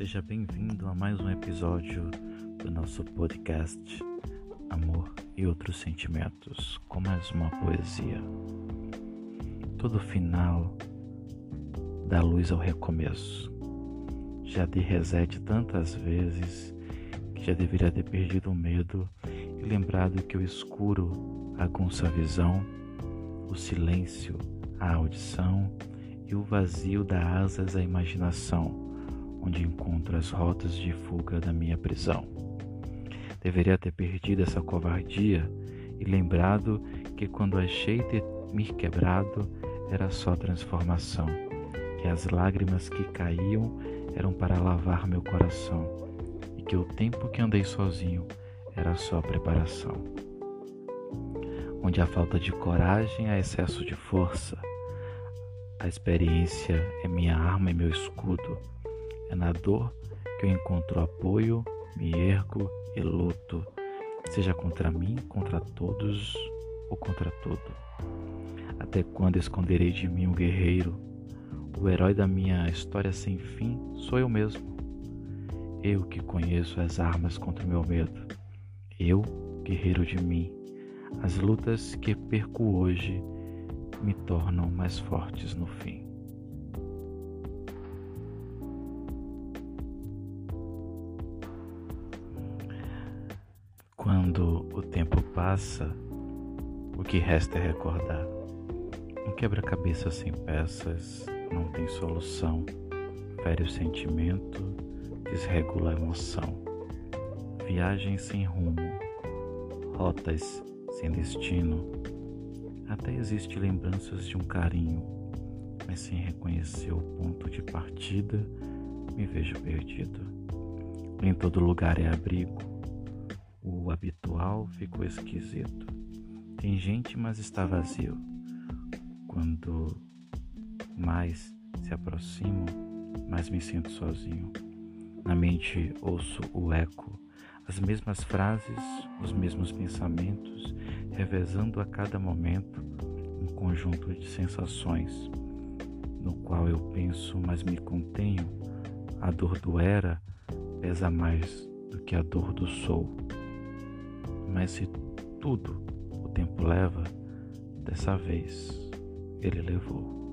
Seja bem-vindo a mais um episódio do nosso podcast Amor e Outros Sentimentos, com mais uma poesia. Todo final dá luz ao recomeço. Já dei reset tantas vezes que já deveria ter perdido o medo e lembrado que o escuro agunça a visão, o silêncio, a audição e o vazio dá asas à imaginação onde encontro as rotas de fuga da minha prisão. Deveria ter perdido essa covardia e lembrado que quando achei ter me quebrado era só transformação, que as lágrimas que caíam eram para lavar meu coração e que o tempo que andei sozinho era só preparação. Onde a falta de coragem há excesso de força, a experiência é minha arma e meu escudo é na dor que eu encontro apoio, me ergo e luto, seja contra mim, contra todos ou contra tudo. Até quando esconderei de mim o guerreiro? O herói da minha história sem fim sou eu mesmo. Eu que conheço as armas contra o meu medo. Eu, guerreiro de mim. As lutas que perco hoje me tornam mais fortes no fim. Quando o tempo passa, o que resta é recordar. Um quebra-cabeça sem peças não tem solução, fere o sentimento, desregula a emoção. Viagem sem rumo, rotas sem destino. Até existe lembranças de um carinho, mas sem reconhecer o ponto de partida, me vejo perdido. Em todo lugar é abrigo o habitual ficou esquisito. Tem gente, mas está vazio. Quando mais se aproximo, mais me sinto sozinho. Na mente ouço o eco, as mesmas frases, os mesmos pensamentos, revezando a cada momento um conjunto de sensações, no qual eu penso, mas me contenho. A dor do era pesa mais do que a dor do sou. Mas se tudo o tempo leva, dessa vez ele levou.